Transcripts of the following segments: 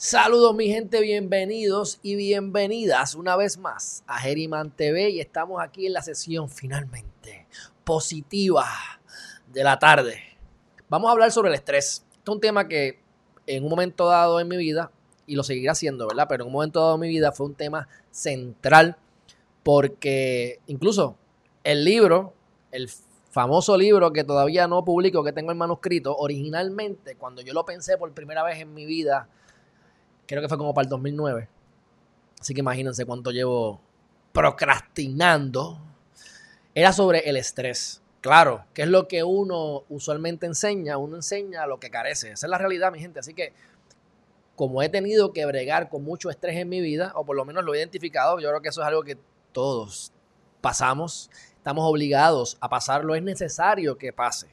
Saludos mi gente, bienvenidos y bienvenidas una vez más a Geriman TV y estamos aquí en la sesión finalmente positiva de la tarde. Vamos a hablar sobre el estrés. Este es un tema que en un momento dado en mi vida, y lo seguirá haciendo, ¿verdad? Pero en un momento dado en mi vida fue un tema central porque incluso el libro, el famoso libro que todavía no publico, que tengo el manuscrito, originalmente cuando yo lo pensé por primera vez en mi vida, creo que fue como para el 2009. Así que imagínense cuánto llevo procrastinando. Era sobre el estrés. Claro, que es lo que uno usualmente enseña, uno enseña lo que carece. Esa es la realidad, mi gente. Así que, como he tenido que bregar con mucho estrés en mi vida, o por lo menos lo he identificado, yo creo que eso es algo que todos pasamos, estamos obligados a pasarlo, es necesario que pase.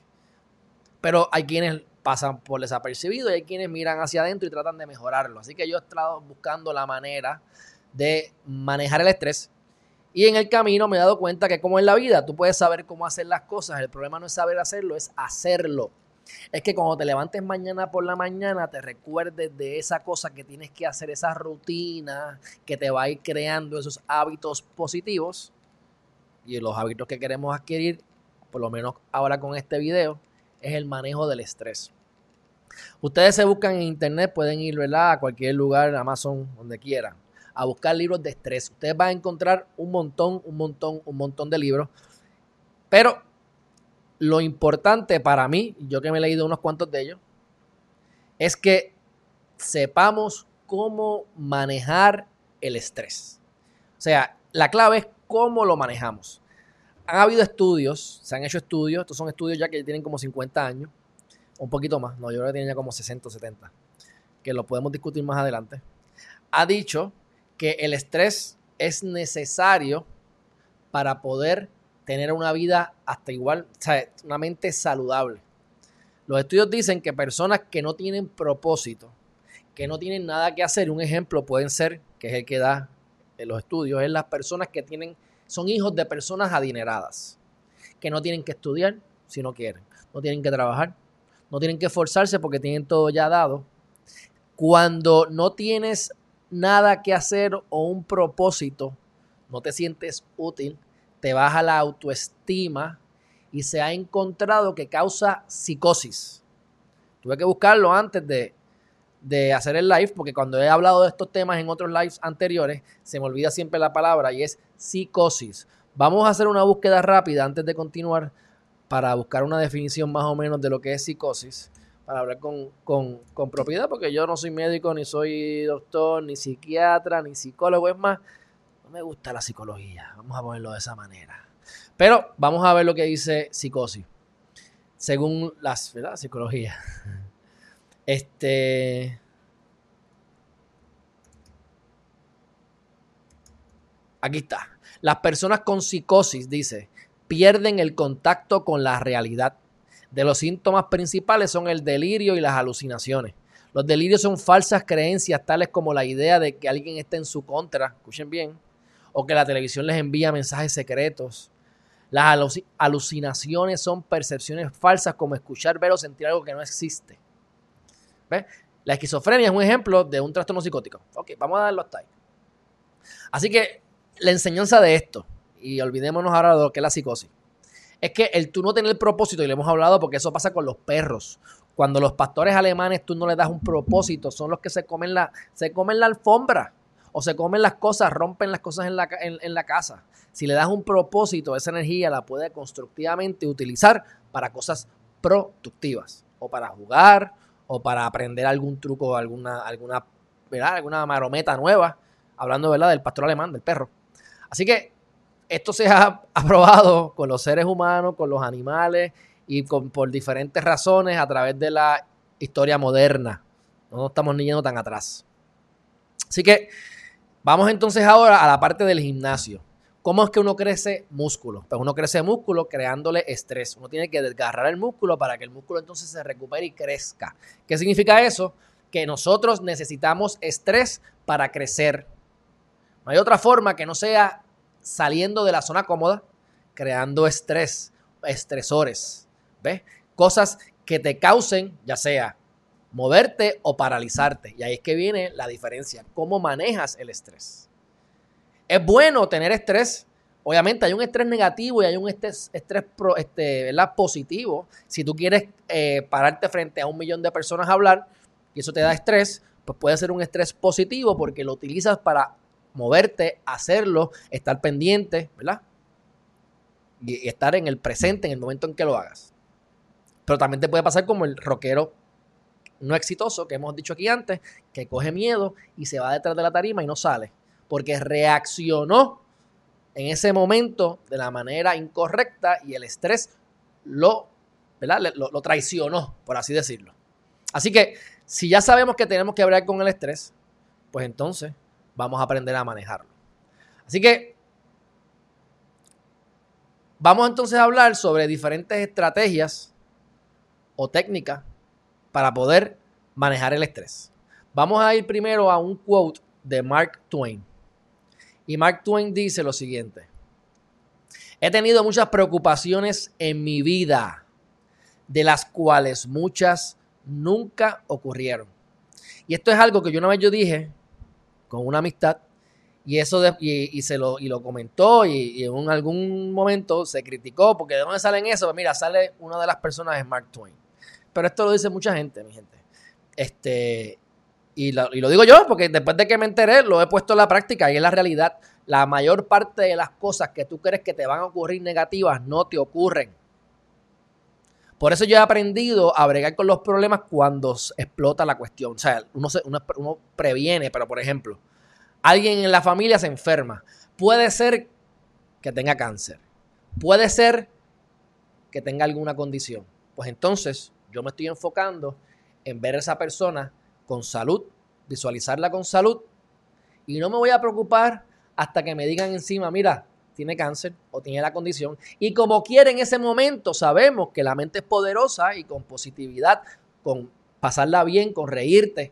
Pero hay quienes pasan por desapercibido y hay quienes miran hacia adentro y tratan de mejorarlo. Así que yo he estado buscando la manera de manejar el estrés y en el camino me he dado cuenta que como en la vida, tú puedes saber cómo hacer las cosas. El problema no es saber hacerlo, es hacerlo. Es que cuando te levantes mañana por la mañana, te recuerdes de esa cosa que tienes que hacer, esa rutina que te va a ir creando esos hábitos positivos y los hábitos que queremos adquirir, por lo menos ahora con este video, es el manejo del estrés. Ustedes se buscan en internet, pueden ir a cualquier lugar, Amazon, donde quieran a buscar libros de estrés. Ustedes van a encontrar un montón, un montón, un montón de libros. Pero lo importante para mí, yo que me he leído unos cuantos de ellos, es que sepamos cómo manejar el estrés. O sea, la clave es cómo lo manejamos. Han habido estudios, se han hecho estudios, estos son estudios ya que tienen como 50 años, un poquito más, no, yo creo que tienen ya como 60 o 70, que lo podemos discutir más adelante. Ha dicho que el estrés es necesario para poder tener una vida hasta igual, o sea, una mente saludable. Los estudios dicen que personas que no tienen propósito, que no tienen nada que hacer, un ejemplo pueden ser, que es el que da en los estudios, es las personas que tienen, son hijos de personas adineradas, que no tienen que estudiar si no quieren, no tienen que trabajar, no tienen que esforzarse porque tienen todo ya dado. Cuando no tienes nada que hacer o un propósito, no te sientes útil, te baja la autoestima y se ha encontrado que causa psicosis. Tuve que buscarlo antes de, de hacer el live, porque cuando he hablado de estos temas en otros lives anteriores, se me olvida siempre la palabra y es psicosis. Vamos a hacer una búsqueda rápida antes de continuar para buscar una definición más o menos de lo que es psicosis para hablar con, propiedad, porque yo no soy médico, ni soy doctor, ni psiquiatra, ni psicólogo. Es más, no me gusta la psicología. Vamos a ponerlo de esa manera. Pero vamos a ver lo que dice psicosis. Según las, ¿verdad? Psicología. Este. Aquí está. Las personas con psicosis, dice, pierden el contacto con la realidad de los síntomas principales son el delirio y las alucinaciones. Los delirios son falsas creencias tales como la idea de que alguien está en su contra, escuchen bien, o que la televisión les envía mensajes secretos. Las alucinaciones son percepciones falsas como escuchar, ver o sentir algo que no existe. La esquizofrenia es un ejemplo de un trastorno psicótico. Ok, vamos a darlo hasta ahí. Así que la enseñanza de esto, y olvidémonos ahora de lo que es la psicosis es que el tú no tener el propósito, y le hemos hablado porque eso pasa con los perros. Cuando los pastores alemanes tú no les das un propósito, son los que se comen la, se comen la alfombra o se comen las cosas, rompen las cosas en la, en, la casa. Si le das un propósito, esa energía la puede constructivamente utilizar para cosas productivas o para jugar o para aprender algún truco, alguna, alguna, ¿verdad? alguna marometa nueva, hablando ¿verdad? del pastor alemán, del perro. Así que esto se ha aprobado con los seres humanos, con los animales y por diferentes razones a través de la historia moderna. No estamos ni yendo tan atrás. Así que vamos entonces ahora a la parte del gimnasio. ¿Cómo es que uno crece músculo? Pues uno crece músculo creándole estrés. Uno tiene que desgarrar el músculo para que el músculo entonces se recupere y crezca. ¿Qué significa eso? Que nosotros necesitamos estrés para crecer. No hay otra forma que no sea saliendo de la zona cómoda, creando estrés, estresores, ¿ves? Cosas que te causen, ya sea moverte o paralizarte. Y ahí es que viene la diferencia, cómo manejas el estrés. Es bueno tener estrés. Obviamente hay un estrés negativo y hay un estrés, estrés positivo. Si tú quieres eh, pararte frente a un millón de personas a hablar y eso te da estrés, pues puede ser un estrés positivo porque lo utilizas para moverte, hacerlo, estar pendiente, ¿verdad? Y, estar en el presente en el momento en que lo hagas. Pero también te puede pasar como el rockero no exitoso que hemos dicho aquí antes, que coge miedo y se va detrás de la tarima y no sale, porque reaccionó en ese momento de la manera incorrecta y el estrés lo, lo, traicionó, por así decirlo. Así que si ya sabemos que tenemos que hablar con el estrés, pues entonces vamos a aprender a manejarlo. Así que vamos entonces a hablar sobre diferentes estrategias o técnicas para poder manejar el estrés. Vamos a ir primero a un quote de Mark Twain. Y Mark Twain dice lo siguiente. He tenido muchas preocupaciones en mi vida, de las cuales muchas nunca ocurrieron. Y esto es algo que yo una vez yo dije con una amistad y eso y, se lo, y lo comentó y, en algún momento se criticó porque de dónde salen eso, pues mira, sale una de las personas es Mark Twain. Pero esto lo dice mucha gente, mi gente. Este, y lo, digo yo porque después de que me enteré, lo he puesto en la práctica y es la realidad. La mayor parte de las cosas que tú crees que te van a ocurrir negativas no te ocurren. Por eso yo he aprendido a bregar con los problemas cuando explota la cuestión. O sea, uno, uno previene, pero por ejemplo, alguien en la familia se enferma. Puede ser que tenga cáncer. Puede ser que tenga alguna condición. Pues entonces yo me estoy enfocando en ver a esa persona con salud, visualizarla con salud y no me voy a preocupar hasta que me digan encima, mira, tiene cáncer o tiene la condición. Y como quiere en ese momento, sabemos que la mente es poderosa y con positividad, con pasarla bien, con reírte,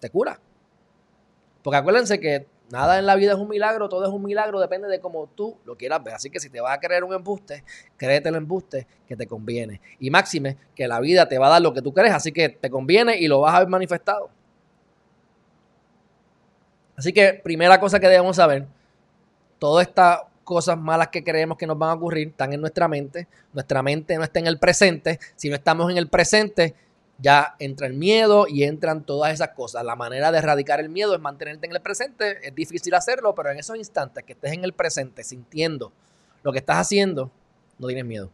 te cura. Porque acuérdense que Nada en la vida es un milagro, todo es un milagro, depende de cómo tú lo quieras ver. Así que si te vas a creer un embuste, créete el embuste que te conviene. Y máxime, que la vida te va a dar lo que tú crees, así que te conviene y lo vas a ver manifestado. Así que primera cosa que debemos saber, todas estas cosas malas que creemos que nos van a ocurrir están en nuestra mente. Nuestra mente no está en el presente. Si no estamos en el presente, ya entra el miedo y entran todas esas cosas. La manera de erradicar el miedo es mantenerte en el presente. Es difícil hacerlo, pero en esos instantes que estés en el presente sintiendo lo que estás haciendo, no tienes miedo.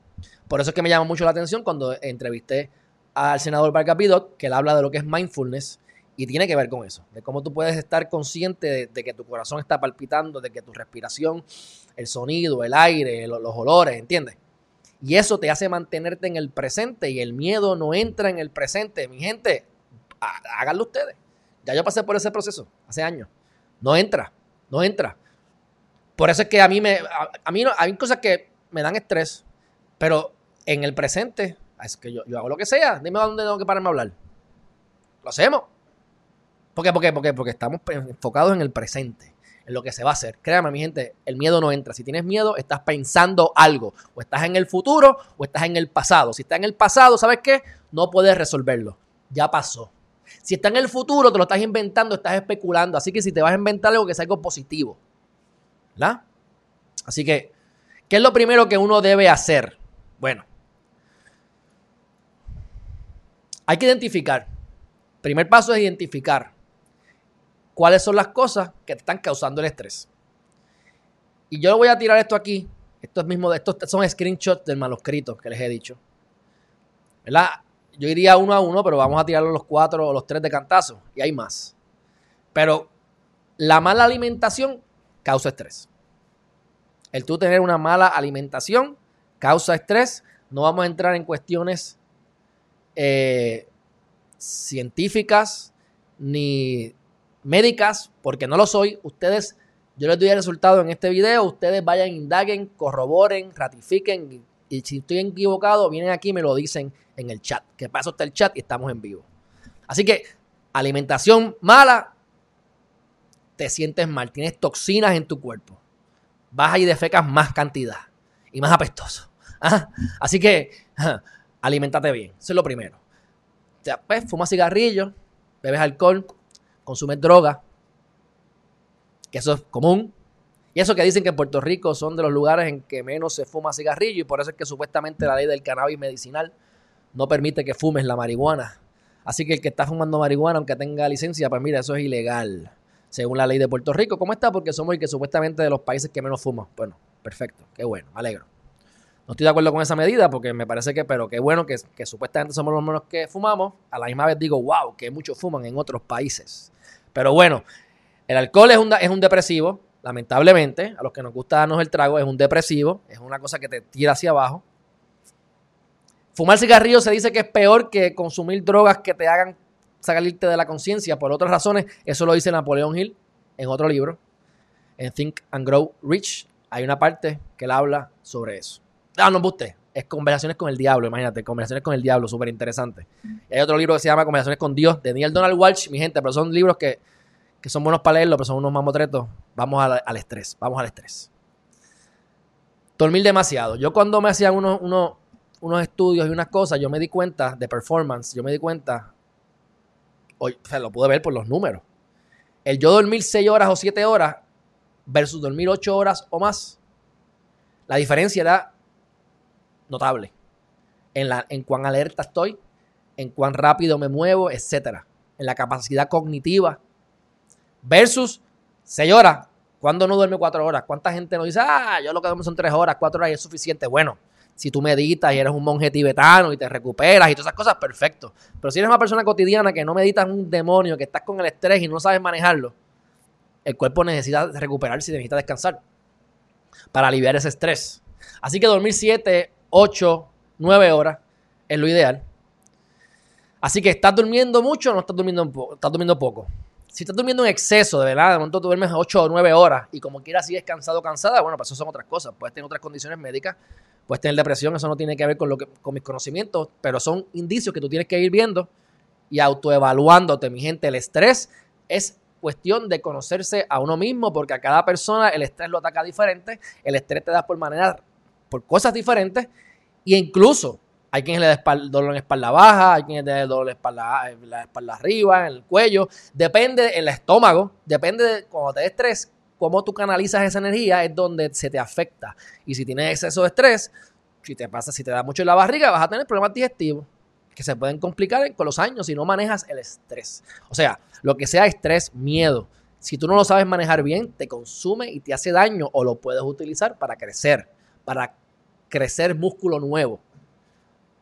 Por eso es que me llama mucho la atención cuando entrevisté al senador Vargas Bidot, que él habla de lo que es mindfulness y tiene que ver con eso, de cómo tú puedes estar consciente de, que tu corazón está palpitando, de que tu respiración, el sonido, el aire, los olores, ¿entiendes? Y eso te hace mantenerte en el presente y el miedo no entra en el presente. Mi gente, háganlo ustedes. Ya yo pasé por ese proceso hace años. No entra, no entra. Por eso es que a mí me, a, mí no, hay cosas que me dan estrés, pero en el presente, es que yo, hago lo que sea. Dime dónde tengo que pararme a hablar. Lo hacemos. ¿Por qué? ¿Por qué? ¿Por qué? Porque estamos enfocados en el presente en lo que se va a hacer. Créame, mi gente, el miedo no entra. Si tienes miedo, estás pensando algo. O estás en el futuro o estás en el pasado. Si está en el pasado, ¿sabes qué? No puedes resolverlo. Ya pasó. Si está en el futuro, te lo estás inventando, estás especulando. Así que si te vas a inventar algo, que sea algo positivo. ¿Verdad? Así que, ¿qué es lo primero que uno debe hacer? Bueno, hay que identificar. Primer paso es identificar cuáles son las cosas que te están causando el estrés. Y yo voy a tirar esto aquí. Estos, mismos, estos son screenshots del manuscrito que les he dicho. ¿Verdad? Yo iría uno a uno, pero vamos a tirarlo los cuatro o los tres de cantazo. Y hay más. Pero la mala alimentación causa estrés. El tú tener una mala alimentación causa estrés. No vamos a entrar en cuestiones eh, científicas ni médicas, porque no lo soy, ustedes, yo les doy el resultado en este video, ustedes vayan, indaguen, corroboren, ratifiquen y, si estoy equivocado, vienen aquí y me lo dicen en el chat, que paso está el chat y estamos en vivo. Así que alimentación mala, te sientes mal, tienes toxinas en tu cuerpo, vas y defecas más cantidad y más apestoso. Así que alimentate bien, eso es lo primero. pues, fumas cigarrillos, bebes alcohol, consumes droga, que eso es común. Y eso que dicen que en Puerto Rico son de los lugares en que menos se fuma cigarrillo y por eso es que supuestamente la ley del cannabis medicinal no permite que fumes la marihuana. Así que el que está fumando marihuana, aunque tenga licencia, pues mira, eso es ilegal, según la ley de Puerto Rico. ¿Cómo está? Porque somos el que supuestamente de los países que menos fuman. Bueno, perfecto, qué bueno, me alegro. No estoy de acuerdo con esa medida porque me parece que, pero qué bueno que, que supuestamente somos los menos que fumamos. A la misma vez digo, wow, que muchos fuman en otros países. Pero bueno, el alcohol es un, es un depresivo, lamentablemente. A los que nos gusta darnos el trago, es un depresivo, es una cosa que te tira hacia abajo. Fumar cigarrillo se dice que es peor que consumir drogas que te hagan salirte de la conciencia. Por otras razones, eso lo dice Napoleón Hill en otro libro, en Think and Grow Rich. Hay una parte que él habla sobre eso. Ah, no, usted. Es Conversaciones con el Diablo, imagínate. Conversaciones con el Diablo, súper interesante. Y hay otro libro que se llama Conversaciones con Dios, de Neil Donald Walsh, mi gente, pero son libros que, son buenos para leerlo, pero son unos mamotretos. Vamos al, estrés, vamos al estrés. Dormir demasiado. Yo cuando me hacían unos, unos, estudios y unas cosas, yo me di cuenta de performance, yo me di cuenta, hoy, o sea, lo pude ver por los números. El yo dormir 6 horas o 7 horas versus dormir 8 horas o más, la diferencia era notable en, la, en cuán alerta estoy, en cuán rápido me muevo, etcétera. En la capacidad cognitiva. Versus 6 horas. ¿Cuándo no duerme 4 horas? ¿Cuánta gente nos dice, ah, yo lo que duermo son 3 horas, 4 horas y es suficiente? Bueno, si tú meditas y eres un monje tibetano y te recuperas y todas esas cosas, perfecto. Pero si eres una persona cotidiana que no meditas un demonio, que estás con el estrés y no sabes manejarlo, el cuerpo necesita recuperarse y necesita descansar para aliviar ese estrés. Así que dormir 7, 8, 9 horas es lo ideal. Así que estás durmiendo mucho o no estás durmiendo, estás durmiendo poco. Si estás durmiendo en exceso, de verdad, de momento tú duermes 8 o 9 horas y como quieras sigues cansado o cansada, bueno, pues eso son otras cosas. Puedes tener otras condiciones médicas, puedes tener depresión, eso no tiene que ver con, lo que, con mis conocimientos, pero son indicios que tú tienes que ir viendo y autoevaluándote, mi gente. El estrés es cuestión de conocerse a uno mismo porque a cada persona el estrés lo ataca diferente, el estrés te da por manera, por cosas diferentes y incluso hay quienes le da dolor en espalda baja, hay quienes le da dolor en espalda, en la espalda arriba, en el cuello. Depende el estómago, depende de cuando te des estrés, cómo tú canalizas esa energía es donde se te afecta. Y si tienes exceso de estrés, si te pasa, si te da mucho en la barriga, vas a tener problemas digestivos que se pueden complicar con los años si no manejas el estrés. O sea, lo que sea estrés, miedo. Si tú no lo sabes manejar bien, te consume y te hace daño o lo puedes utilizar para crecer, para crecer músculo nuevo.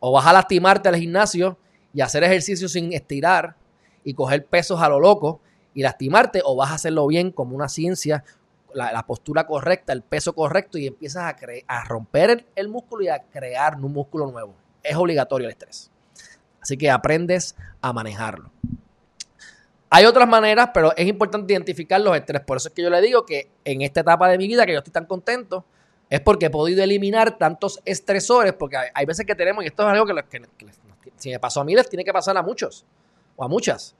O vas a lastimarte al gimnasio y hacer ejercicio sin estirar y coger pesos a lo loco y lastimarte, o vas a hacerlo bien como una ciencia, la, postura correcta, el peso correcto y empiezas a, a romper el, el músculo y a crear un músculo nuevo. Es obligatorio el estrés. Así que aprendes a manejarlo. Hay otras maneras, pero es importante identificar los estrés. Por eso es que yo le digo que en esta etapa de mi vida que yo estoy tan contento, es porque he podido eliminar tantos estresores, porque hay, veces que tenemos, y esto es algo que, si me pasó a mí, les tiene que pasar a muchos o a muchas.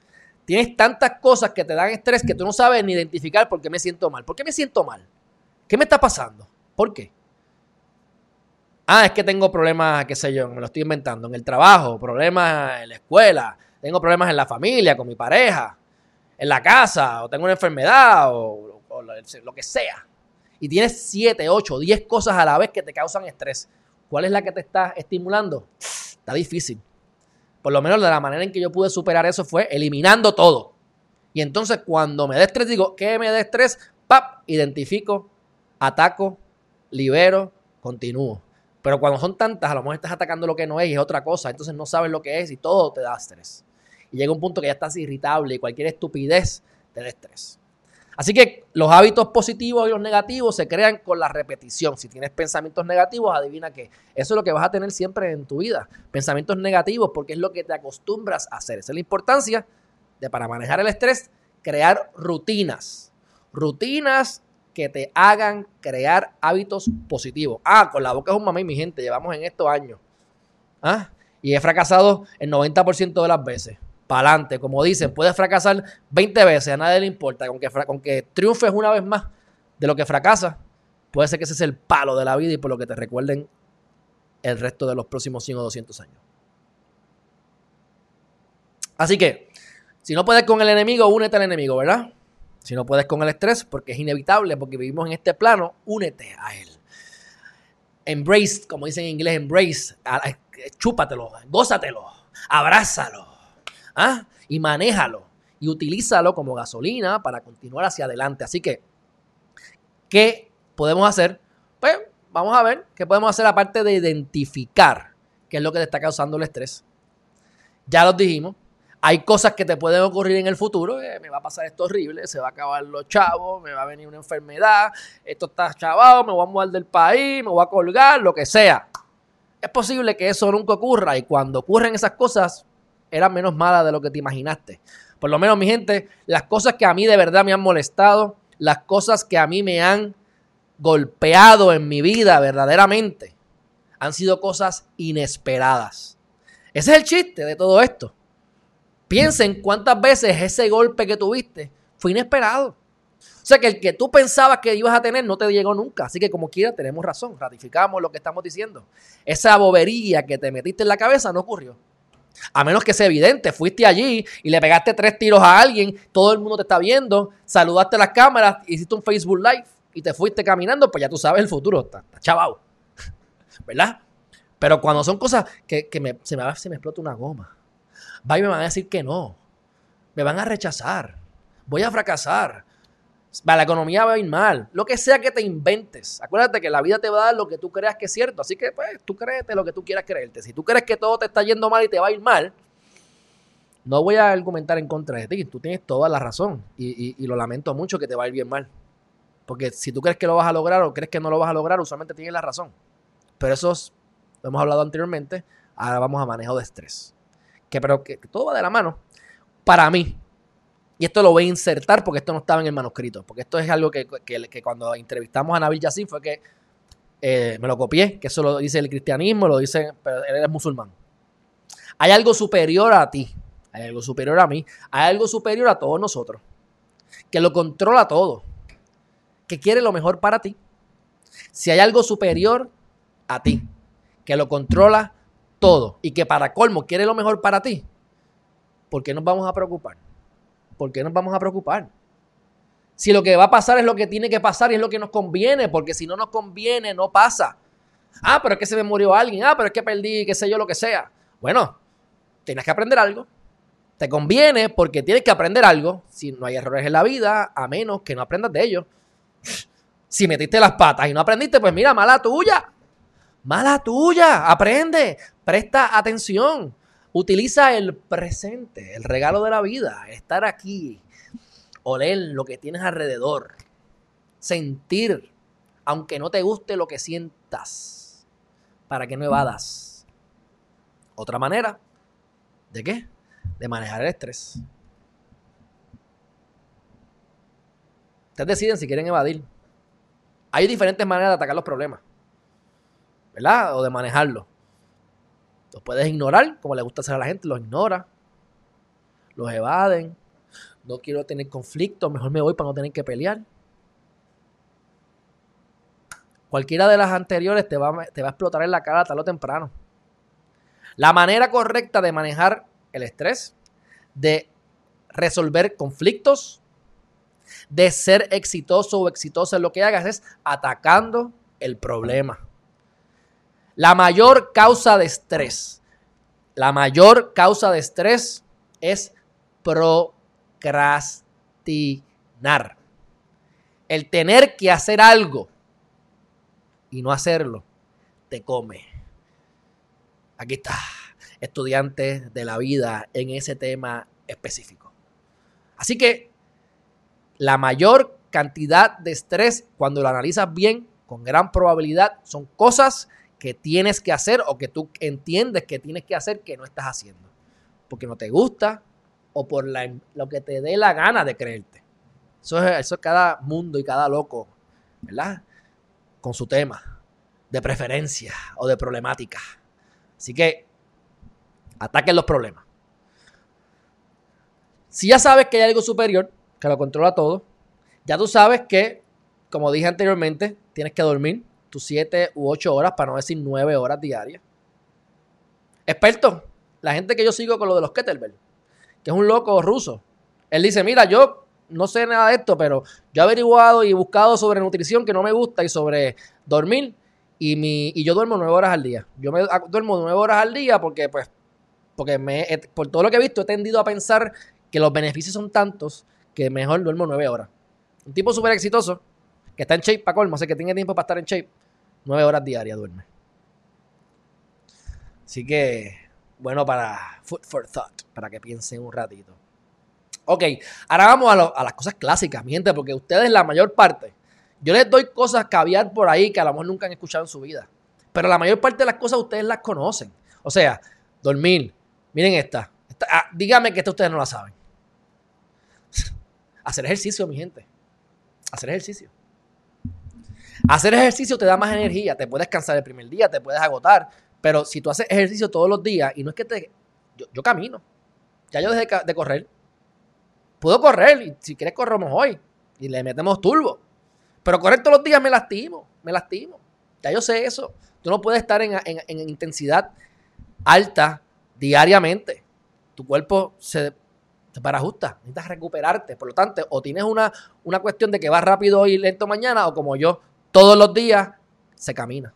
Tienes tantas cosas que te dan estrés que tú no sabes ni identificar por qué me siento mal. ¿Por qué me siento mal? ¿Qué me está pasando? ¿Por qué? Ah, es que tengo problemas, qué sé yo, me lo estoy inventando, en el trabajo, problemas en la escuela, tengo problemas en la familia, con mi pareja, en la casa, o tengo una enfermedad, o, o lo que sea y tienes 7, 8, 10 cosas a la vez que te causan estrés, ¿cuál es la que te está estimulando? Está difícil. Por lo menos de la manera en que yo pude superar eso fue eliminando todo. Y entonces cuando me dé estrés, digo, ¿qué me da estrés? ¡Pap! Identifico, ataco, libero, continúo. Pero cuando son tantas, a lo mejor estás atacando lo que no es y es otra cosa. Entonces no sabes lo que es y todo te da estrés. Y llega un punto que ya estás irritable y cualquier estupidez te da estrés. Así que los hábitos positivos y los negativos se crean con la repetición. Si tienes pensamientos negativos, adivina que eso es lo que vas a tener siempre en tu vida. Pensamientos negativos porque es lo que te acostumbras a hacer. Esa es la importancia de para manejar el estrés, crear rutinas. Rutinas que te hagan crear hábitos positivos. Ah, con la boca es un mamey, mi gente. Llevamos en estos años. ¿Ah? Y he fracasado el 90% de las veces para adelante. Como dicen, puedes fracasar 20 veces, a nadie le importa. Con que, con que triunfes una vez más de lo que fracasa, puede ser que ese es el palo de la vida y por lo que te recuerden el resto de los próximos 100 o 200 años. Así que, si no puedes con el enemigo, únete al enemigo, ¿verdad? Si no puedes con el estrés, porque es inevitable, porque vivimos en este plano, únete a él. Embrace, como dicen en inglés, embrace, chúpatelo, gózatelo, abrázalo, ¿ah? y manéjalo y utilízalo como gasolina para continuar hacia adelante. Así que, ¿qué podemos hacer? Pues vamos a ver qué podemos hacer aparte de identificar qué es lo que te está causando el estrés. Ya lo dijimos. Hay cosas que te pueden ocurrir en el futuro. Eh, me va a pasar esto horrible, se va a acabar los chavos, me va a venir una enfermedad, esto está chavado, me voy a mudar del país, me voy a colgar, lo que sea. Es posible que eso nunca ocurra y cuando ocurren esas cosas, eran menos malas de lo que te imaginaste. Por lo menos, mi gente, las cosas que a mí de verdad me han molestado, las cosas que a mí me han golpeado en mi vida verdaderamente, han sido cosas inesperadas. Ese es el chiste de todo esto. Piensen cuántas veces ese golpe que tuviste fue inesperado. O sea que el que tú pensabas que ibas a tener no te llegó nunca. Así que como quiera tenemos razón, ratificamos lo que estamos diciendo. Esa bobería que te metiste en la cabeza no ocurrió. A menos que sea evidente, fuiste allí y le pegaste tres tiros a alguien, todo el mundo te está viendo, saludaste a las cámaras, hiciste un Facebook Live y te fuiste caminando, pues ya tú sabes el futuro, está, chavao. ¿Verdad? Pero cuando son cosas que, se, me, se me explota una goma, va y me van a decir que no, me van a rechazar, voy a fracasar, la economía va a ir mal. Lo que sea que te inventes. Acuérdate que la vida te va a dar lo que tú creas que es cierto. Así que, pues, tú créete lo que tú quieras creerte. Si tú crees que todo te está yendo mal y te va a ir mal, no voy a argumentar en contra de ti. Tú tienes toda la razón. Y, lo lamento mucho que te va a ir bien mal. Porque si tú crees que lo vas a lograr o crees que no lo vas a lograr, usualmente tienes la razón. Pero eso lo hemos hablado anteriormente. Ahora vamos a manejo de estrés. Que, pero que todo va de la mano. Para mí, y esto lo voy a insertar porque esto no estaba en el manuscrito. Porque esto es algo que, cuando entrevistamos a Nabil Yassin fue que eh, me lo copié, que eso lo dice el cristianismo, lo dice, pero él es musulmán. Hay algo superior a ti, hay algo superior a mí, hay algo superior a todos nosotros, que lo controla todo, que quiere lo mejor para ti. Si hay algo superior a ti, que lo controla todo y que para colmo quiere lo mejor para ti, ¿por qué nos vamos a preocupar? ¿Por qué nos vamos a preocupar? Si lo que va a pasar es lo que tiene que pasar y es lo que nos conviene, porque si no nos conviene, no pasa. Ah, pero es que se me murió alguien. Ah, pero es que perdí, qué sé yo, lo que sea. Bueno, tienes que aprender algo. Te conviene porque tienes que aprender algo. Si no hay errores en la vida, a menos que no aprendas de ellos. Si metiste las patas y no aprendiste, pues mira, mala tuya. Mala tuya. Aprende. Presta atención. Utiliza el presente, el regalo de la vida, estar aquí, oler lo que tienes alrededor, sentir, aunque no te guste lo que sientas, para que no evadas. Otra manera, ¿de qué? De manejar el estrés. Ustedes deciden si quieren evadir. Hay diferentes maneras de atacar los problemas, ¿verdad? O de manejarlo. Los puedes ignorar, como le gusta hacer a la gente, los ignora. Los evaden. No quiero tener conflicto, mejor me voy para no tener que pelear. Cualquiera de las anteriores te va, te va a explotar en la cara tarde o temprano. La manera correcta de manejar el estrés, de resolver conflictos, de ser exitoso o exitosa en lo que hagas es atacando el problema. La mayor causa de estrés, la mayor causa de estrés es procrastinar. El tener que hacer algo y no hacerlo te come. Aquí está, estudiante de la vida en ese tema específico. Así que la mayor cantidad de estrés, cuando lo analizas bien, con gran probabilidad, son cosas que tienes que hacer o que tú entiendes que tienes que hacer que no estás haciendo. Porque no te gusta o por lo que te dé la gana de creerte. Eso es, eso es cada mundo y cada loco, ¿verdad? Con su tema de preferencia o de problemática. Así que ataquen los problemas. Si ya sabes que hay algo superior que lo controla todo, ya tú sabes que, como dije anteriormente, tienes que dormir, tus 7 u 8 horas, para no decir 9 horas diarias. Expertos, la gente que yo sigo con lo de los kettlebell, que es un loco ruso. Él dice, mira, yo no sé nada de esto, pero yo he averiguado y buscado sobre nutrición que no me gusta y sobre dormir y, mi, y yo duermo nueve horas al día. Yo me duermo nueve horas al día porque, pues, porque me, por todo lo que he visto he tendido a pensar que los beneficios son tantos que mejor duermo nueve horas. Un tipo súper exitoso, que está en shape para colmo, sé que tiene tiempo para estar en shape, nueve horas diarias duerme. Así que, bueno, para food for thought, para que piensen un ratito. Ok, ahora vamos a, las cosas clásicas, mi gente, porque ustedes la mayor parte, yo les doy cosas caviar por ahí que a lo mejor nunca han escuchado en su vida, pero la mayor parte de las cosas ustedes las conocen. O sea, dormir, miren esta, ah, dígame que esta ustedes no la saben. Hacer ejercicio, mi gente. Hacer ejercicio. Hacer ejercicio te da más energía, te puedes cansar el primer día, te puedes agotar, pero si tú haces ejercicio todos los días y no es que te... Yo, camino, ya yo dejé de correr, Puedo correr, y si quieres corremos hoy. Y le metemos turbo. Pero correr todos los días me lastimo, me lastimo. Ya yo sé eso. Tú no puedes estar en, intensidad alta diariamente. Tu cuerpo se, se parajusta. Necesitas recuperarte. Por lo tanto, o tienes una, una cuestión de que vas rápido y lento mañana, o como yo, todos los días se camina.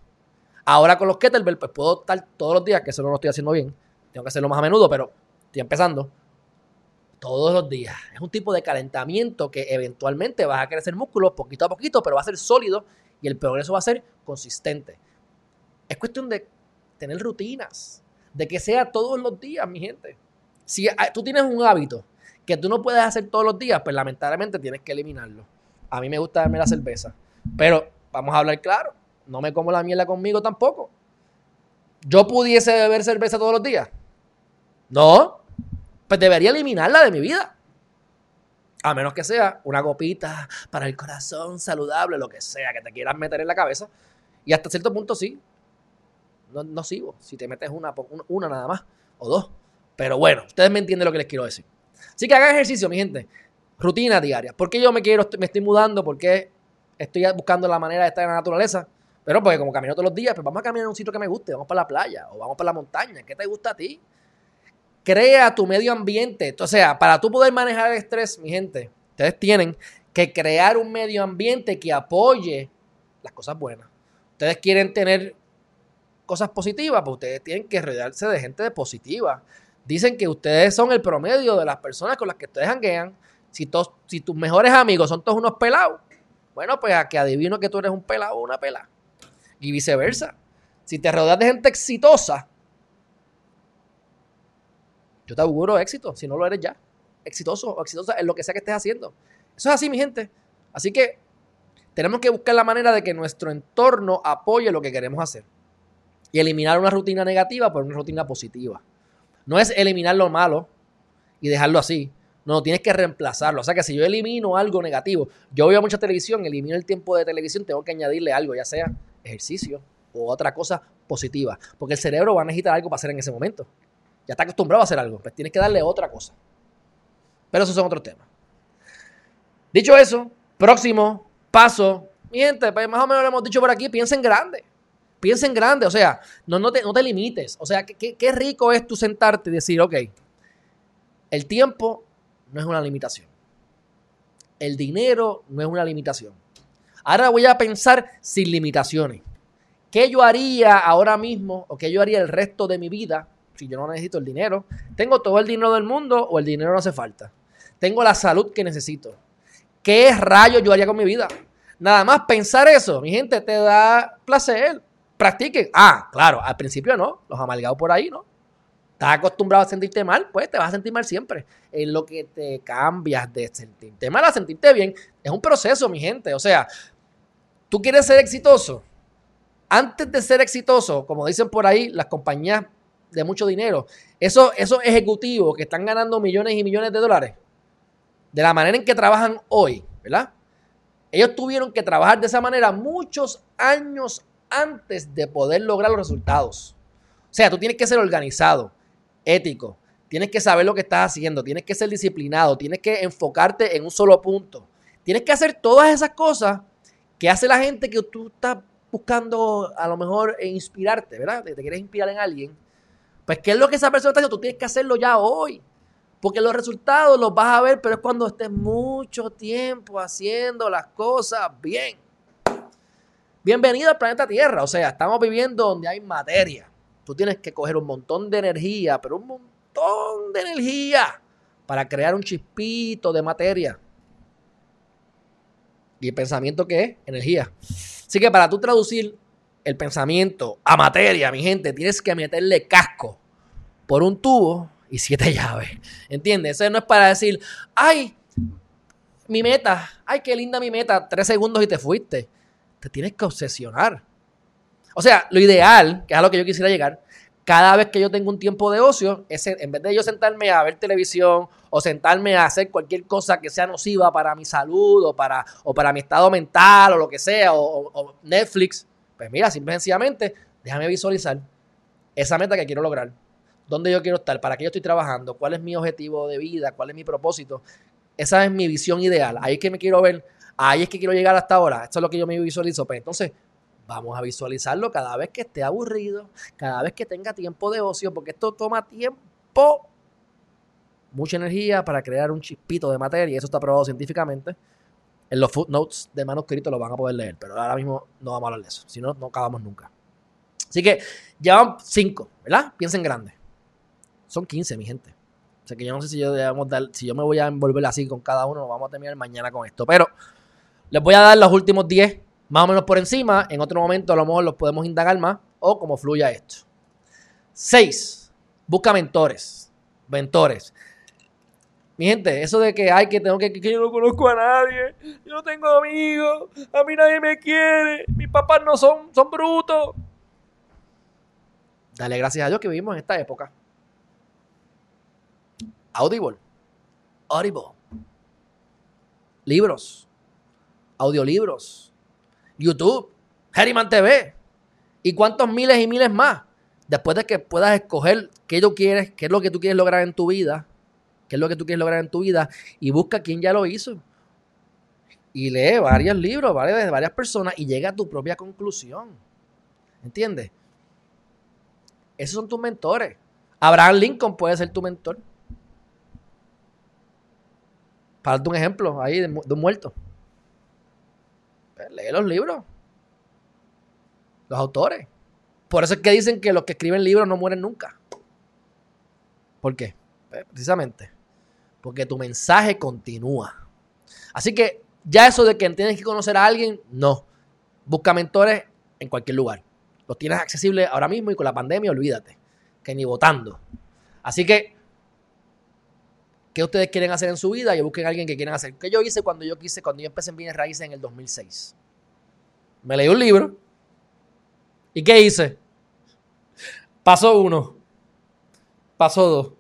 Ahora con los kettlebell, pues puedo estar todos los días, que eso no lo estoy haciendo bien. Tengo que hacerlo más a menudo, pero estoy empezando todos los días. Es un tipo de calentamiento que eventualmente vas a crecer músculo poquito a poquito, pero va a ser sólido y el progreso va a ser consistente. Es cuestión de tener rutinas, de que sea todos los días, mi gente. Si tú tienes un hábito que tú no puedes hacer todos los días, pues lamentablemente tienes que eliminarlo. A mí me gusta darme la cerveza, pero vamos a hablar claro, no me como la mierda conmigo tampoco. ¿Yo pudiese beber cerveza todos los días? No, pues debería eliminarla de mi vida. A menos que sea una copita para el corazón saludable, lo que sea que te quieras meter en la cabeza. Y hasta cierto punto sí. No, no sigo. Si te metes una, una nada más o dos. Pero bueno, ustedes me entienden lo que les quiero decir. Así que hagan ejercicio, mi gente. Rutina diaria. ¿Por qué yo me quiero, me estoy mudando? ¿Por qué estoy buscando la manera de estar en la naturaleza? Pero porque como camino todos los días, pues vamos a caminar en un sitio que me guste. Vamos para la playa o vamos para la montaña. ¿Qué te gusta a ti? crea tu medio ambiente. O sea, para tú poder manejar el estrés, mi gente, ustedes tienen que crear un medio ambiente que apoye las cosas buenas. Ustedes quieren tener cosas positivas, pues ustedes tienen que rodearse de gente positiva. Dicen que ustedes son el promedio de las personas con las que ustedes hanguean. Si, si tus mejores amigos son todos unos pelados, bueno, pues a que adivino que tú eres un pelado o una pela. Y viceversa. Si te rodeas de gente exitosa, yo te auguro éxito, si no lo eres ya. Exitoso o exitosa en lo que sea que estés haciendo. Eso es así, mi gente. Así que tenemos que buscar la manera de que nuestro entorno apoye lo que queremos hacer. Y eliminar una rutina negativa por una rutina positiva. No es eliminar lo malo y dejarlo así. No, tienes que reemplazarlo. O sea que si yo elimino algo negativo, yo veo mucha televisión, elimino el tiempo de televisión, tengo que añadirle algo, ya sea ejercicio o otra cosa positiva. Porque el cerebro va a necesitar algo para hacer en ese momento. Ya está acostumbrado a hacer algo. Pues tienes que darle otra cosa. Pero esos son otros temas. Dicho eso, próximo paso. Mi gente, pues más o menos lo hemos dicho por aquí, piensa en grande. Piensa en grande, o sea, no, no, te, no te limites. O sea, qué, qué rico es tú sentarte y decir, ok, el tiempo no es una limitación. El dinero no es una limitación. Ahora voy a pensar sin limitaciones. ¿Qué yo haría ahora mismo o qué yo haría el resto de mi vida si yo no necesito el dinero. Tengo todo el dinero del mundo o el dinero no hace falta. Tengo la salud que necesito. ¿Qué rayo yo haría con mi vida? Nada más pensar eso, mi gente, te da placer. Practiquen. Ah, claro, al principio no, los amalgados por ahí, ¿no? Estás acostumbrado a sentirte mal, pues te vas a sentir mal siempre. En lo que te cambias de sentirte mal a sentirte bien, es un proceso, mi gente. O sea, tú quieres ser exitoso. Antes de ser exitoso, como dicen por ahí las compañías de mucho dinero. Esos, esos ejecutivos que están ganando millones y millones de dólares, de la manera en que trabajan hoy, ¿verdad? Ellos tuvieron que trabajar de esa manera muchos años antes de poder lograr los resultados. O sea, tú tienes que ser organizado, ético, tienes que saber lo que estás haciendo, tienes que ser disciplinado, tienes que enfocarte en un solo punto. Tienes que hacer todas esas cosas que hace la gente que tú estás buscando a lo mejor inspirarte, ¿verdad? Te quieres inspirar en alguien pues, ¿qué es lo que esa persona está haciendo? Tú tienes que hacerlo ya hoy. Porque los resultados los vas a ver, pero es cuando estés mucho tiempo haciendo las cosas bien. Bienvenido al planeta Tierra. O sea, estamos viviendo donde hay materia. Tú tienes que coger un montón de energía, pero un montón de energía para crear un chispito de materia. ¿Y el pensamiento qué es? Energía. Así que para tú traducir el pensamiento a materia, mi gente, tienes que meterle casco por un tubo y siete llaves. ¿Entiendes? Eso no es para decir, ay, mi meta, ay, qué linda mi meta, tres segundos y te fuiste. Te tienes que obsesionar. O sea, lo ideal, que es a lo que yo quisiera llegar, cada vez que yo tengo un tiempo de ocio, en vez de yo sentarme a ver televisión o sentarme a hacer cualquier cosa que sea nociva para mi salud o para, o para mi estado mental o lo que sea, o, Netflix, pues mira, simple sencillamente, déjame visualizar esa meta que quiero lograr, dónde yo quiero estar, para qué yo estoy trabajando, cuál es mi objetivo de vida, cuál es mi propósito. Esa es mi visión ideal, ahí es que me quiero ver, ahí es que quiero llegar hasta ahora, esto es lo que yo me visualizo. Pues entonces, Vamos a visualizarlo cada vez que esté aburrido, cada vez que tenga tiempo de ocio, porque esto toma tiempo, mucha energía para crear un chispito de materia, y eso está probado científicamente. En los footnotes de manuscrito lo van a poder leer, pero ahora mismo no vamos a hablar de eso, si no, no acabamos nunca. Así que ya cinco, ¿verdad? Piensen grande. Son 15, mi gente. O sea que yo no sé si yo, si yo me voy a envolver así con cada uno, vamos a terminar mañana con esto. Pero les voy a dar los últimos 10 más o menos por encima. En otro momento a lo mejor los podemos indagar más o cómo fluya esto. Seis, busca mentores. Mentores. Mi gente, eso de que hay que tengo que, que yo no conozco a nadie, yo no tengo amigos, a mí nadie me quiere, mis papás no son, son brutos. Dale gracias a Dios que vivimos en esta época. Audible. Audible. Libros. Audiolibros YouTube, Harryman TV y cuántos miles y miles más. Después de que puedas escoger qué tú quieres, qué es lo que tú quieres lograr en tu vida, qué es lo que tú quieres lograr en tu vida y busca quién ya lo hizo. Y lee varios libros, varias, varias personas y llega a tu propia conclusión. ¿Entiendes? Esos son tus mentores. Abraham Lincoln puede ser tu mentor. Para darte un ejemplo ahí de un muerto. Pues, lee los libros. Los autores. Por eso es que dicen que los que escriben libros no mueren nunca. ¿Por qué? Pues, precisamente. Porque tu mensaje continúa. Así que ya eso de que tienes que conocer a alguien, no. Busca mentores en cualquier lugar. Los tienes accesibles ahora mismo y con la pandemia, olvídate. Que ni votando. Así que ¿Qué ustedes quieren hacer en su vida? Y busquen a alguien que quieran hacer. ¿Qué yo hice cuando yo quise, cuando yo empecé en bienes raíces en el 2006? Me leí un libro. ¿Y qué hice? Paso uno. Paso dos.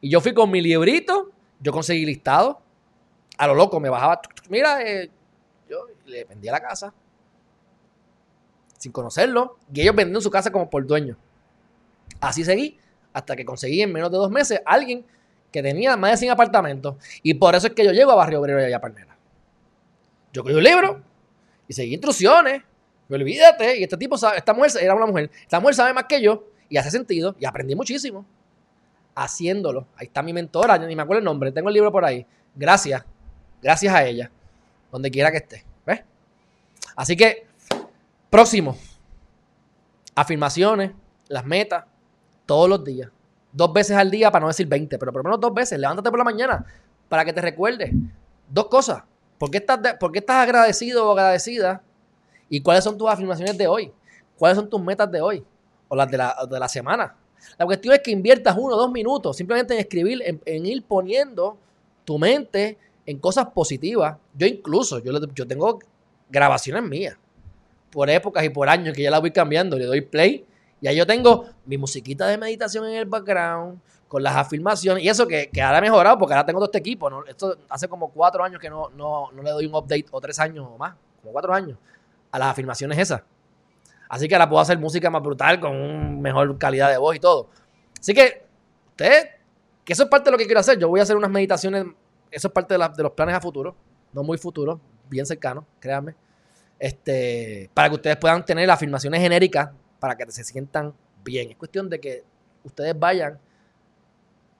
Y yo fui con mi librito. Yo conseguí listado. A lo loco me bajaba. Mira, eh, yo le vendía la casa. Sin conocerlo. Y ellos vendían su casa como por dueño. Así seguí. Hasta que conseguí en menos de dos meses alguien que tenía más de 100 apartamentos. Y por eso es que yo llego a Barrio Obrero y allá Palmera. Yo cogí un libro y seguí instrucciones. Olvídate. Y este tipo sabe, esta mujer era una mujer. Esta mujer sabe más que yo y hace sentido. Y aprendí muchísimo haciéndolo. Ahí está mi mentora, ni me acuerdo el nombre. Tengo el libro por ahí. Gracias. Gracias a ella. Donde quiera que esté. ¿Ves? Así que, próximo. Afirmaciones, las metas, todos los días dos veces al día, para no decir 20, pero por lo menos dos veces. Levántate por la mañana para que te recuerdes. Dos cosas. ¿Por qué estás, por estás agradecido o agradecida? ¿Y cuáles son tus afirmaciones de hoy? ¿Cuáles son tus metas de hoy? O las de la, semana. La cuestión es que inviertas uno o dos minutos simplemente en escribir, en, ir poniendo tu mente en cosas positivas. Yo incluso, yo, yo tengo grabaciones mías por épocas y por años que ya las voy cambiando. Le doy play ya yo tengo mi musiquita de meditación en el background, con las afirmaciones, y eso que, que ahora ha mejorado, porque ahora tengo todo este equipo. ¿no? Esto hace como cuatro años que no, no, no le doy un update, o tres años o más, como cuatro años, a las afirmaciones esas. Así que ahora puedo hacer música más brutal, con mejor calidad de voz y todo. Así que, usted, que eso es parte de lo que quiero hacer. Yo voy a hacer unas meditaciones, eso es parte de, de los planes a futuro, no muy futuro, bien cercano, créanme. Este, para que ustedes puedan tener afirmaciones genéricas para que se sientan bien. Es cuestión de que ustedes vayan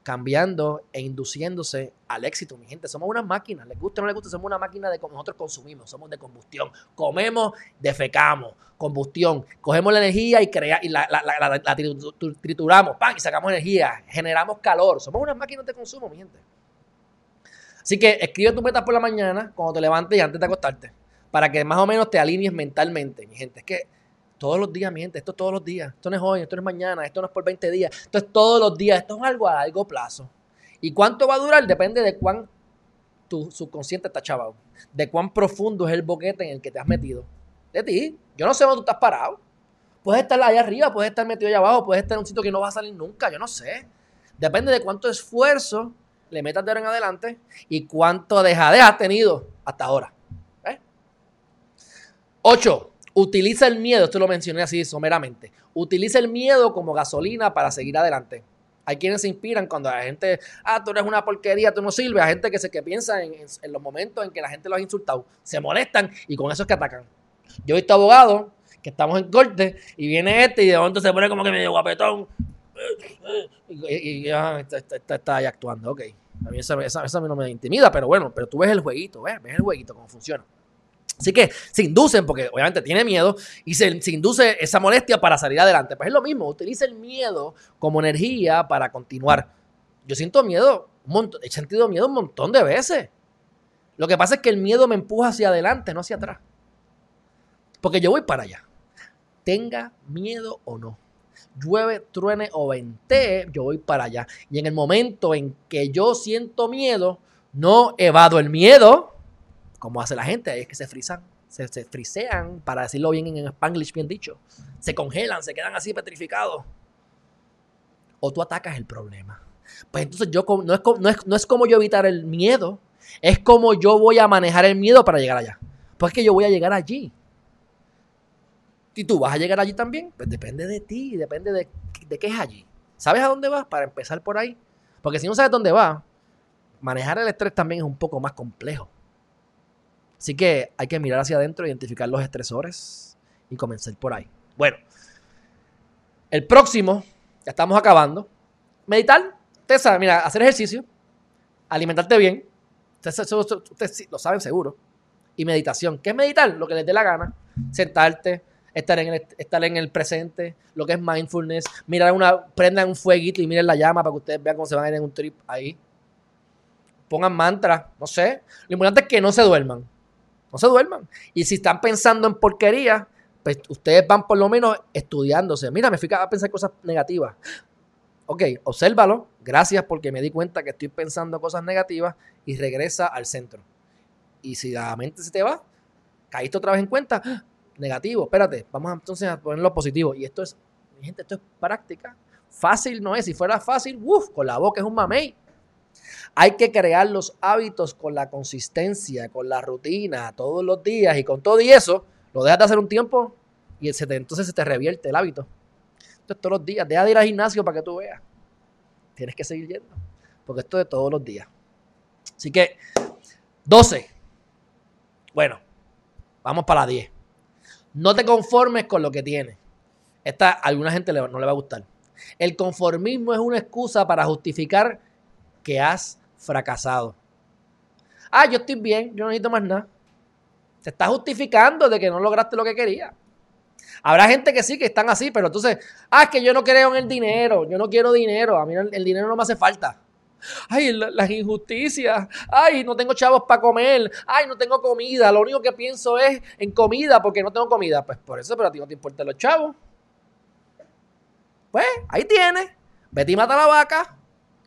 cambiando e induciéndose al éxito, mi gente. Somos unas máquinas, les gusta o no les gusta, somos una máquina de como nosotros consumimos, somos de combustión. Comemos, defecamos, combustión. Cogemos la energía y, crea, y la, trituramos, ¡pam! y sacamos energía, generamos calor. Somos unas máquinas de consumo, mi gente. Así que escribe tus metas por la mañana, cuando te levantes y antes de acostarte, para que más o menos te alinees mentalmente, mi gente. Es que todos los días, mi gente, esto es todos los días. Esto no es hoy, esto no es mañana, esto no es por 20 días. Esto es todos los días. Esto es algo a largo plazo. ¿Y cuánto va a durar? Depende de cuán tu subconsciente está chavado. De cuán profundo es el boquete en el que te has metido. De ti. Yo no sé dónde tú estás parado. Puedes estar allá arriba, puedes estar metido allá abajo, puedes estar en un sitio que no va a salir nunca. Yo no sé. Depende de cuánto esfuerzo le metas de ahora en adelante y cuánto dejadez has tenido hasta ahora. ¿Eh? Ocho. Utiliza el miedo, esto lo mencioné así someramente. Utiliza el miedo como gasolina para seguir adelante. Hay quienes se inspiran cuando la gente, ah, tú eres una porquería, tú no sirves. Hay gente que se que piensa en, los momentos en que la gente los ha insultado, se molestan y con eso es que atacan. Yo he visto abogados que estamos en corte y viene este y de momento se pone como que medio guapetón y, ya está, ahí actuando. Ok, a mí eso, a mí no me intimida, pero bueno, pero tú ves el jueguito, ves, ves el jueguito, cómo funciona. Así que se inducen, porque obviamente tiene miedo, y se, induce esa molestia para salir adelante. Pues es lo mismo, utiliza el miedo como energía para continuar. Yo siento miedo, un montón, he sentido miedo un montón de veces. Lo que pasa es que el miedo me empuja hacia adelante, no hacia atrás. Porque yo voy para allá. Tenga miedo o no. Llueve, truene o ventee, yo voy para allá. Y en el momento en que yo siento miedo, no evado el miedo, como hace la gente, es que se frisan, se, se frisean, para decirlo bien en spanglish bien dicho. Se congelan, se quedan así petrificados. O tú atacas el problema. Pues entonces yo no es, no, es, no es como yo evitar el miedo, es como yo voy a manejar el miedo para llegar allá. Pues es que yo voy a llegar allí. ¿Y tú vas a llegar allí también? Pues depende de ti, depende de, de qué es allí. ¿Sabes a dónde vas? Para empezar por ahí. Porque si no sabes dónde vas, manejar el estrés también es un poco más complejo. Así que hay que mirar hacia adentro, identificar los estresores y comenzar por ahí. Bueno, el próximo, ya estamos acabando. Meditar, usted sabe, mira, hacer ejercicio, alimentarte bien, ustedes, lo saben seguro. Y meditación. ¿Qué es meditar? Lo que les dé la gana. Sentarte, estar en, el, estar en el presente, lo que es mindfulness, mirar una, prendan un fueguito y miren la llama para que ustedes vean cómo se van a ir en un trip ahí. Pongan mantra, no sé. Lo importante es que no se duerman. No se duerman. Y si están pensando en porquería, pues ustedes van por lo menos estudiándose. Mira, me fui a pensar cosas negativas. Ok, obsérvalo. Gracias porque me di cuenta que estoy pensando cosas negativas y regresa al centro. Y si la mente se te va, caíste otra vez en cuenta, negativo, espérate, vamos entonces a ponerlo positivo. Y esto es, mi gente, esto es práctica. Fácil no es. Si fuera fácil, uff, con la boca es un mamey. Hay que crear los hábitos con la consistencia, con la rutina, todos los días y con todo y eso, lo dejas de hacer un tiempo y entonces se te revierte el hábito. Entonces todos los días, deja de ir al gimnasio para que tú veas. Tienes que seguir yendo, porque esto es de todos los días. Así que, 12. Bueno, vamos para la 10. No te conformes con lo que tienes. Esta a alguna gente no le va a gustar. El conformismo es una excusa para justificar que has fracasado. Ah, yo estoy bien, yo no necesito más nada. Te estás justificando de que no lograste lo que querías. Habrá gente que sí, que están así, pero entonces, ah, es que yo no creo en el dinero, yo no quiero dinero, a mí el, dinero no me hace falta. Ay, las injusticias, ay, no tengo chavos para comer, ay, no tengo comida, lo único que pienso es en comida porque no tengo comida. Pues por eso, pero a ti no te importan los chavos. Pues ahí tienes, vete y mata la vaca,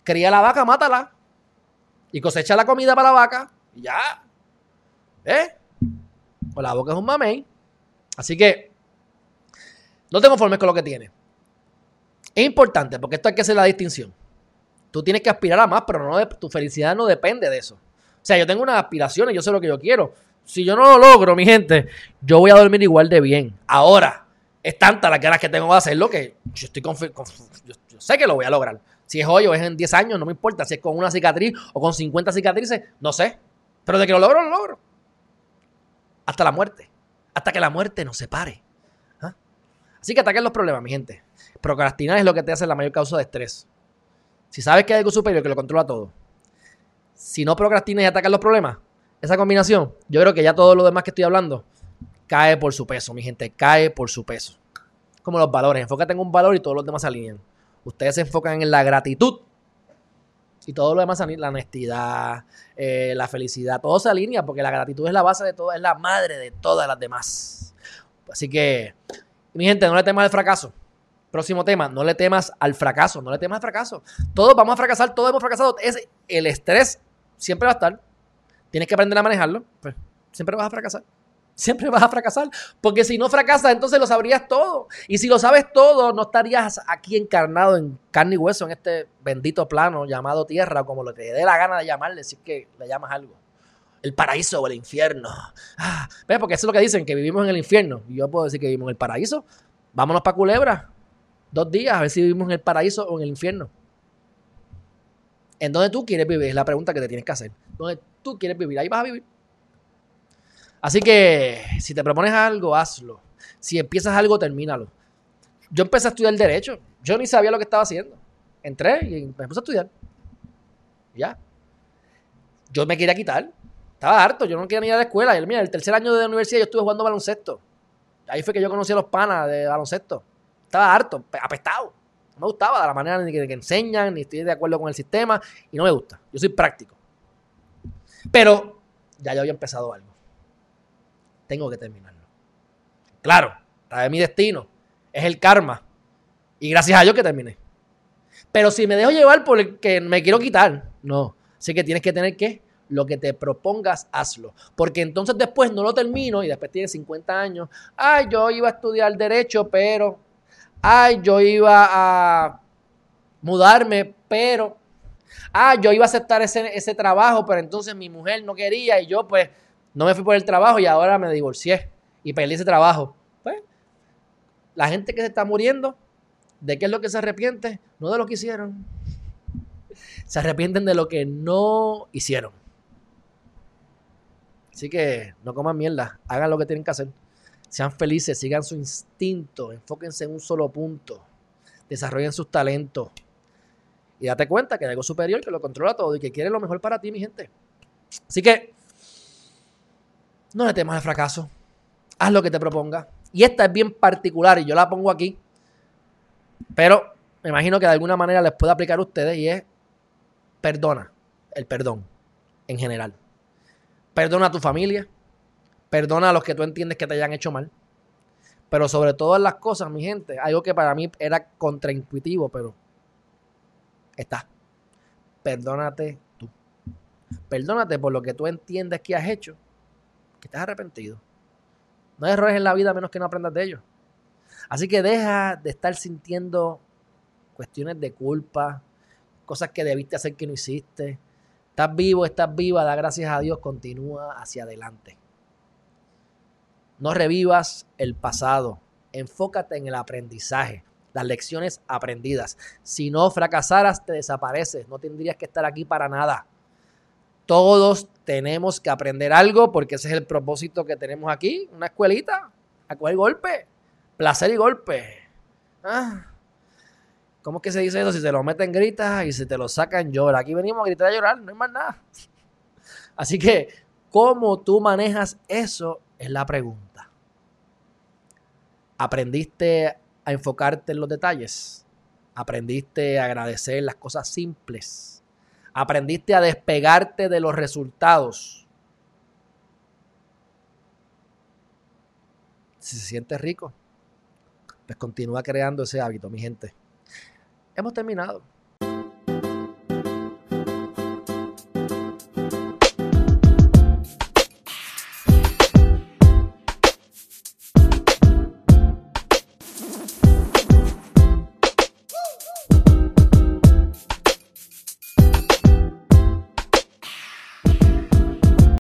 cría la vaca, mátala y cosecha la comida para la vaca y ya. ¿Eh? Pues la boca es un mamey. Así que no te conformes con lo que tienes. Es importante porque esto hay que hacer la distinción. Tú tienes que aspirar a más, pero no tu felicidad no depende de eso. O sea, yo tengo unas aspiraciones, yo sé lo que yo quiero. Si yo no lo logro, mi gente, yo voy a dormir igual de bien. Ahora, es tanta la ganas que tengo de hacerlo que yo estoy yo sé que lo voy a lograr. Si es hoy o es en 10 años, no me importa. Si es con una cicatriz o con 50 cicatrices, no sé. Pero de que lo logro, lo logro. Hasta la muerte. Hasta que la muerte nos separe. ¿Ah? Así que ataquen los problemas, mi gente. Procrastinar es lo que te hace la mayor causa de estrés. si sabes que hay algo superior que lo controla todo, si no procrastinas y atacas los problemas, esa combinación, yo creo que ya todo lo demás que estoy hablando cae por su peso, mi gente, cae por su peso. Como los valores, enfócate en un valor y todos los demás se alinean. Ustedes se enfocan en la gratitud y todo lo demás, la honestidad, eh, la felicidad, todo se alinea porque la gratitud es la base de todo, es la madre de todas las demás. Así que, mi gente, no le temas al fracaso. Próximo tema, no le temas al fracaso, no le temas al fracaso. Todos vamos a fracasar, todos hemos fracasado. Es, el estrés siempre va a estar. Tienes que aprender a manejarlo. Pues, siempre vas a fracasar. Siempre vas a fracasar. Porque si no fracasas, entonces lo sabrías todo. Y si lo sabes todo, no estarías aquí encarnado en carne y hueso en este bendito plano llamado tierra, como lo que te dé la gana de llamarle, si que le llamas algo. El paraíso o el infierno. Ah, Porque eso es lo que dicen, que vivimos en el infierno. Y yo puedo decir que vivimos en el paraíso. Vámonos para Culebra. Dos días a ver si vivimos en el paraíso o en el infierno. ¿En dónde tú quieres vivir? Es la pregunta que te tienes que hacer. ¿Dónde tú quieres vivir? Ahí vas a vivir. Así que si te propones algo, hazlo. Si empiezas algo, termínalo. Yo empecé a estudiar Derecho. Yo ni sabía lo que estaba haciendo. Entré y me puse a estudiar. Ya. Yo me quería quitar. Estaba harto. Yo no quería ni ir a la escuela. Y mira, el tercer año de la universidad yo estuve jugando baloncesto. Ahí fue que yo conocí a los panas de baloncesto. Estaba harto, apestado. No me gustaba de la manera ni que, que enseñan, ni estoy de acuerdo con el sistema. Y no me gusta. Yo soy práctico. Pero ya yo había empezado algo. Tengo que terminarlo. Claro, está mi destino. Es el karma. Y gracias a Dios que terminé. Pero si me dejo llevar por el que me quiero quitar, no. Así que tienes que tener que lo que te propongas, hazlo. Porque entonces después no lo termino y después tienes 50 años. Ay, yo iba a estudiar derecho, pero. Ay, yo iba a mudarme, pero ah, yo iba a aceptar ese, trabajo, pero entonces mi mujer no quería y yo pues no me fui por el trabajo y ahora me divorcié y perdí ese trabajo. Pues, la gente que se está muriendo, ¿de qué es lo que se arrepiente? No de lo que hicieron. Se arrepienten de lo que no hicieron. Así que no coman mierda, hagan lo que tienen que hacer. Sean felices, sigan su instinto, enfóquense en un solo punto, desarrollen sus talentos. Y date cuenta que hay algo superior que lo controla todo y que quiere lo mejor para ti, mi gente. Así que no le temas al fracaso. Haz lo que te proponga. Y esta es bien particular y yo la pongo aquí. Pero me imagino que de alguna manera les puede aplicar a ustedes y es perdona. El perdón en general. Perdona a tu familia. Perdona a los que tú entiendes que te hayan hecho mal. Pero sobre todas las cosas, mi gente, algo que para mí era contraintuitivo, pero está. Perdónate tú. Perdónate por lo que tú entiendes que has hecho, que has arrepentido. No hay errores en la vida menos que no aprendas de ellos. Así que deja de estar sintiendo cuestiones de culpa, cosas que debiste hacer que no hiciste. Estás vivo, estás viva, da gracias a Dios, continúa hacia adelante. No revivas el pasado, enfócate en el aprendizaje las lecciones aprendidas. Si no fracasaras, te desapareces. No tendrías que estar aquí para nada. Todos tenemos que aprender algo porque ese es el propósito que tenemos aquí. Una escuelita. A cuál golpe. Placer y golpe. Ah. ¿Cómo es que se dice eso? Si te lo meten, gritas y si te lo sacan, llora. Aquí venimos a gritar y a llorar, no hay más nada. Así que, ¿cómo tú manejas eso? Es la pregunta. ¿Aprendiste a enfocarte en los detalles. Aprendiste a agradecer las cosas simples. Aprendiste a despegarte de los resultados. Si se siente rico, pues continúa creando ese hábito, mi gente. Hemos terminado.